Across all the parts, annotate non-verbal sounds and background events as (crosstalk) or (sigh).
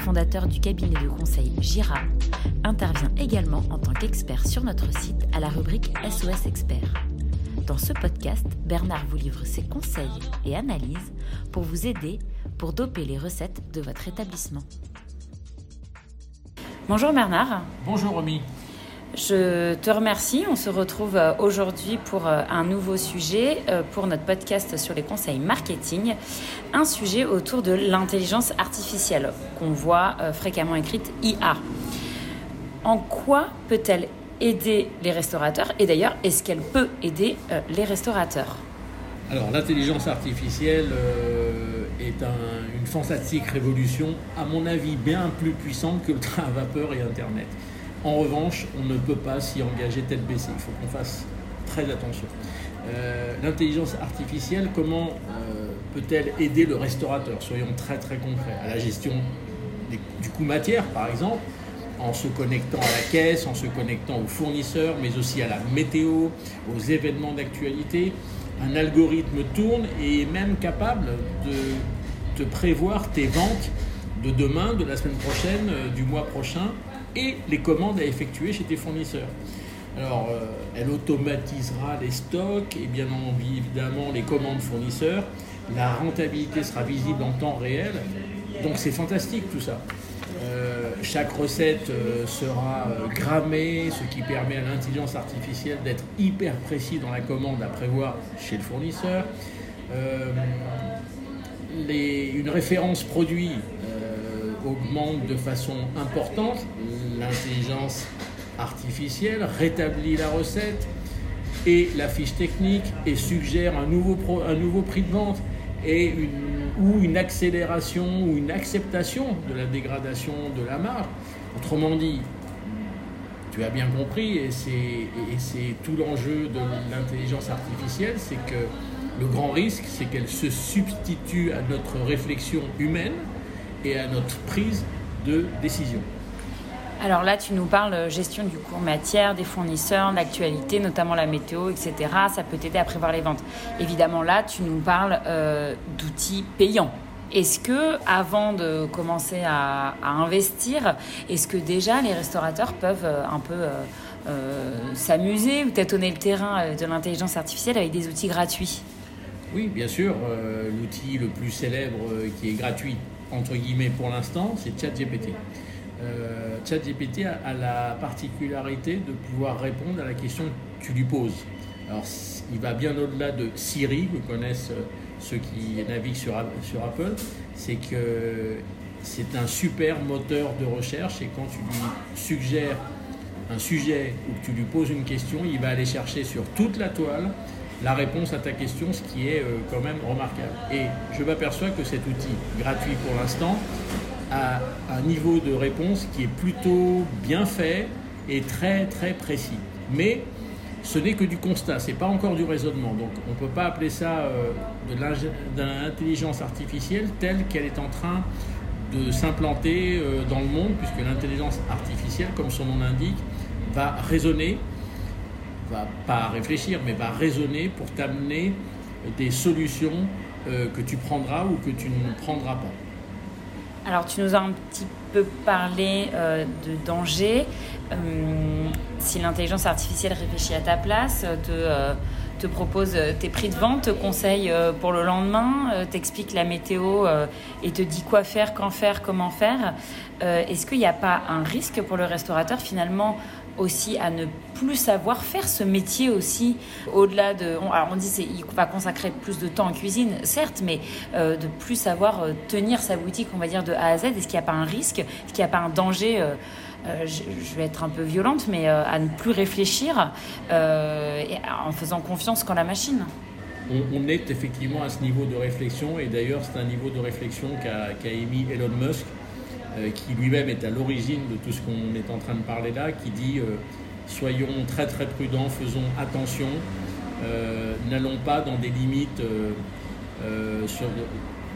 fondateur du cabinet de conseil Gira, intervient également en tant qu'expert sur notre site à la rubrique SOS Expert. Dans ce podcast, Bernard vous livre ses conseils et analyses pour vous aider pour doper les recettes de votre établissement. Bonjour Bernard. Bonjour Romy. Je te remercie. On se retrouve euh, aujourd'hui pour euh, un nouveau sujet euh, pour notre podcast sur les conseils marketing. Un sujet autour de l'intelligence artificielle qu'on voit fréquemment écrite IA. En quoi peut-elle aider les restaurateurs? Et d'ailleurs, est-ce qu'elle peut aider les restaurateurs? Alors, l'intelligence artificielle est une fantastique révolution, à mon avis, bien plus puissante que le train à vapeur et Internet. En revanche, on ne peut pas s'y engager tête baissée. Il faut qu'on fasse très attention. Euh, l'intelligence artificielle, comment euh, peut-elle aider le restaurateur? Soyons très très concrets. À la gestion du coût matière, par exemple, en se connectant à la caisse, en se connectant aux fournisseurs, mais aussi à la météo, aux événements d'actualité. Un algorithme tourne et est même capable de, de prévoir tes ventes de demain, de la semaine prochaine, euh, du mois prochain, et les commandes à effectuer chez tes fournisseurs. Alors, euh, elle automatisera les stocks et bien évidemment les commandes fournisseurs. La rentabilité sera visible en temps réel. Donc c'est fantastique tout ça. Euh, chaque recette euh, sera grammée, ce qui permet à l'intelligence artificielle d'être hyper précis dans la commande à prévoir chez le fournisseur. une référence produit augmente de façon importante l'intelligence artificielle, rétablit la recette et la fiche technique et suggère un nouveau, prix de vente et ou une accélération ou une acceptation de la dégradation de la marge. Autrement dit, tu as bien compris, et c'est tout l'enjeu de l'intelligence artificielle, c'est que le grand risque, c'est qu'elle se substitue à notre réflexion humaine et à notre prise de décision. Alors là, tu nous parles euh, gestion du cours matière, des fournisseurs, l'actualité, notamment la météo, etc. Ça peut t'aider à prévoir les ventes. Évidemment, là, tu nous parles euh, d'outils payants. Est-ce que, avant de commencer à, investir, est-ce que déjà les restaurateurs peuvent euh, un peu s'amuser ou tâtonner le terrain de l'intelligence artificielle avec des outils gratuits? Oui, bien sûr. L'outil le plus célèbre qui est gratuit, entre guillemets, pour l'instant, c'est ChatGPT euh, ChatGPT a, la particularité de pouvoir répondre à la question que tu lui poses. Alors, il va bien au-delà de Siri, que connaissent euh, ceux qui naviguent sur, sur Apple. C'est que c'est un super moteur de recherche et quand tu lui suggères un sujet ou que tu lui poses une question, il va aller chercher sur toute la toile la réponse à ta question, ce qui est euh, quand même remarquable. Et je m'aperçois que cet outil, gratuit pour l'instant, à un niveau de réponse qui est plutôt bien fait et très très précis. Mais ce n'est que du constat, ce n'est pas encore du raisonnement. Donc on ne peut pas appeler ça euh, de l'intelligence artificielle telle qu'elle est en train de s'implanter euh, dans le monde, puisque l'intelligence artificielle, comme son nom l'indique, va raisonner, va pas réfléchir, mais va raisonner pour t'amener des solutions euh, que tu prendras ou que tu ne prendras pas. Alors, tu nous as un petit peu parlé euh, de danger. Euh, si l'intelligence artificielle réfléchit à ta place, te, te propose tes prix de vente, te conseille pour le lendemain, t'explique la météo et te dit quoi faire, quand faire, comment faire, est-ce qu'il n'y a pas un risque pour le restaurateur finalement aussi à ne plus savoir faire ce métier aussi au-delà de alors on dit c'est il va consacrer plus de temps en cuisine certes mais euh, de plus savoir euh, tenir sa boutique on va dire de A à Z. Est-ce qu'il n'y a pas un risque? Est-ce qu'il n'y a pas un danger? Euh, je, vais être un peu violente mais à ne plus réfléchir en faisant confiance qu'en la machine. On, est effectivement à ce niveau de réflexion et d'ailleurs c'est un niveau de réflexion qu'a émis Elon Musk qui lui-même est à l'origine de tout ce qu'on est en train de parler là, qui dit euh, soyons très très prudents, faisons attention, n'allons pas dans des limites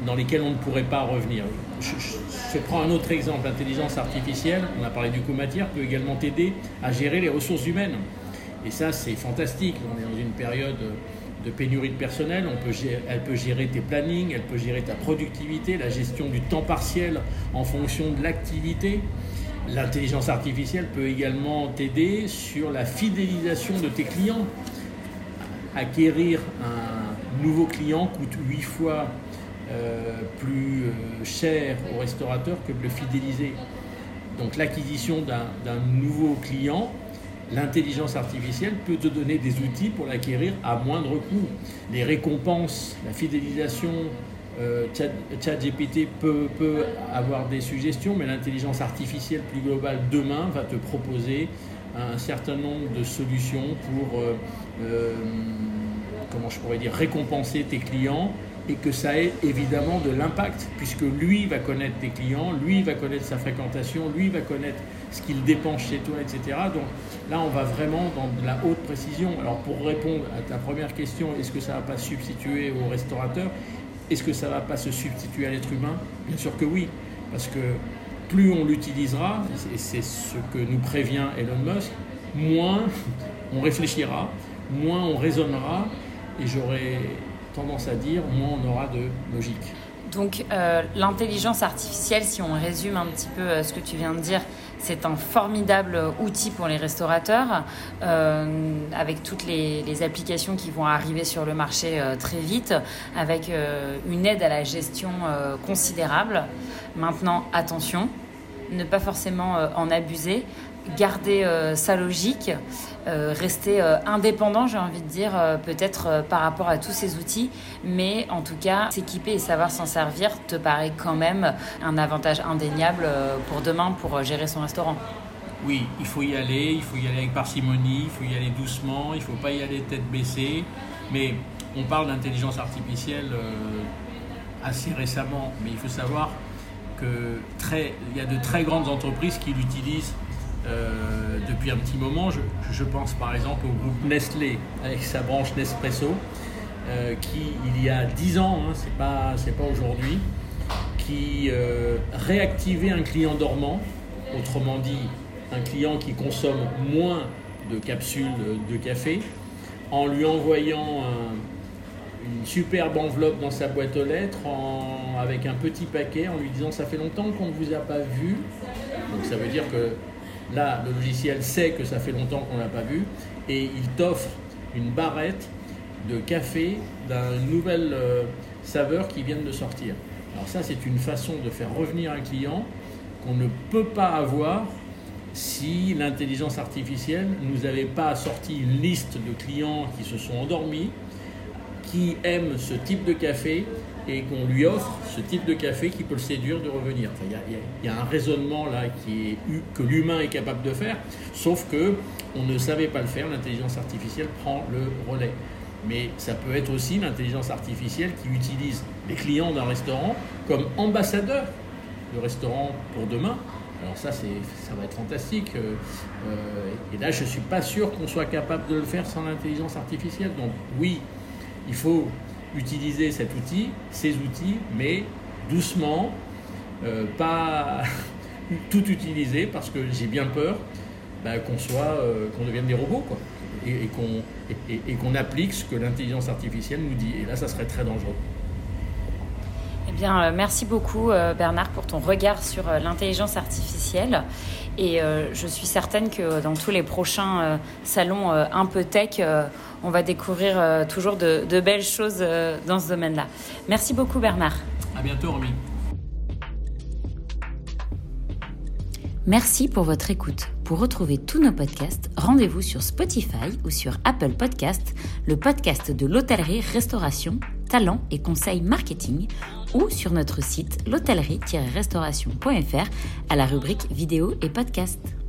dans lesquelles on ne pourrait pas revenir. Je, prends un autre exemple, l'intelligence artificielle, on a parlé du co-matière, peut également t'aider à gérer les ressources humaines. Et ça, c'est fantastique. On est dans une période de pénurie de personnel. Elle peut gérer tes plannings, elle peut gérer ta productivité, la gestion du temps partiel en fonction de l'activité. L'intelligence artificielle peut également t'aider sur la fidélisation de tes clients. Acquérir un nouveau client coûte huit fois euh, plus euh, cher au restaurateur que de le fidéliser. Donc l'acquisition d'un nouveau client, l'intelligence artificielle peut te donner des outils pour l'acquérir à moindre coût. Les récompenses, la fidélisation, euh, ChatGPT peut, peut, avoir des suggestions, mais l'intelligence artificielle plus globale demain va te proposer un certain nombre de solutions pour, comment je pourrais dire, récompenser tes clients et que ça ait évidemment de l'impact, puisque lui va connaître tes clients, lui va connaître sa fréquentation, lui va connaître ce qu'il dépense chez toi, etc. Donc là, on va vraiment dans de la haute précision. Alors pour répondre à ta première question, est-ce que ça ne va pas substituer au restaurateur? Est-ce que ça ne va pas se substituer à l'être humain? Bien sûr que oui, parce que plus on l'utilisera, et c'est ce que nous prévient Elon Musk, moins on réfléchira, moins on raisonnera, et j'aurais tendance à dire, moins on aura de logique. Donc euh, l'intelligence artificielle, si on résume un petit peu euh, ce que tu viens de dire, c'est un formidable outil pour les restaurateurs, euh, avec toutes les, les, applications qui vont arriver sur le marché très vite, avec une aide à la gestion considérable. Maintenant, attention, ne pas forcément en abuser, garder sa logique euh, rester euh, indépendant, j'ai envie de dire, euh, peut-être par rapport à tous ces outils, mais en tout cas, s'équiper et savoir s'en servir te paraît quand même un avantage indéniable pour demain pour gérer son restaurant. Oui, il faut y aller, il faut y aller avec parcimonie, il faut y aller doucement, il ne faut pas y aller tête baissée, mais on parle d'intelligence artificielle assez récemment, mais il faut savoir qu'il y a de très grandes entreprises qui l'utilisent euh, depuis un petit moment. Je, pense par exemple au groupe Nestlé avec sa branche Nespresso, euh, qui il y a 10 ans, hein, c'est pas, pas aujourd'hui, qui euh, réactivait un client dormant, autrement dit un client qui consomme moins de capsules de café, en lui envoyant une superbe enveloppe dans sa boîte aux lettres avec un petit paquet en lui disant ça fait longtemps qu'on ne vous a pas vu. Donc ça veut dire que Là, le logiciel sait que ça fait longtemps qu'on ne l'a pas vu et il t'offre une barrette de café d'une nouvelle euh, saveur qui vient de sortir. Alors ça, c'est une façon de faire revenir un client qu'on ne peut pas avoir si l'intelligence artificielle ne nous avait pas sorti une liste de clients qui se sont endormis, qui aiment ce type de café et qu'on lui offre ce type de café qui peut le séduire de revenir. Il y, a un raisonnement là qui est, que l'humain est capable de faire, sauf que on ne savait pas le faire, l'intelligence artificielle prend le relais. Mais ça peut être aussi l'intelligence artificielle qui utilise les clients d'un restaurant comme ambassadeur de restaurant pour demain. Alors ça, ça va être fantastique. Euh, euh, et là, je ne suis pas sûr qu'on soit capable de le faire sans l'intelligence artificielle. Donc oui, il faut utiliser cet outil, ces outils, mais doucement, euh, pas (laughs) tout utiliser parce que j'ai bien peur bah, qu'on soit, euh, qu'on devienne des robots, quoi, et, qu'on et, qu'on applique ce que l'intelligence artificielle nous dit. Et là, ça serait très dangereux. Eh bien, euh, merci beaucoup Bernard pour ton regard sur l'intelligence artificielle. Et je suis certaine que dans tous les prochains salons un peu tech, on va découvrir euh, toujours de, belles choses euh, dans ce domaine-là. Merci beaucoup Bernard. À bientôt Romy. Merci pour votre écoute. Pour retrouver tous nos podcasts, rendez-vous sur Spotify ou sur Apple Podcasts, le podcast de l'hôtellerie-restauration, talent et conseils marketing, ou sur notre site l'hôtellerie-restauration.fr à la rubrique vidéo et podcasts.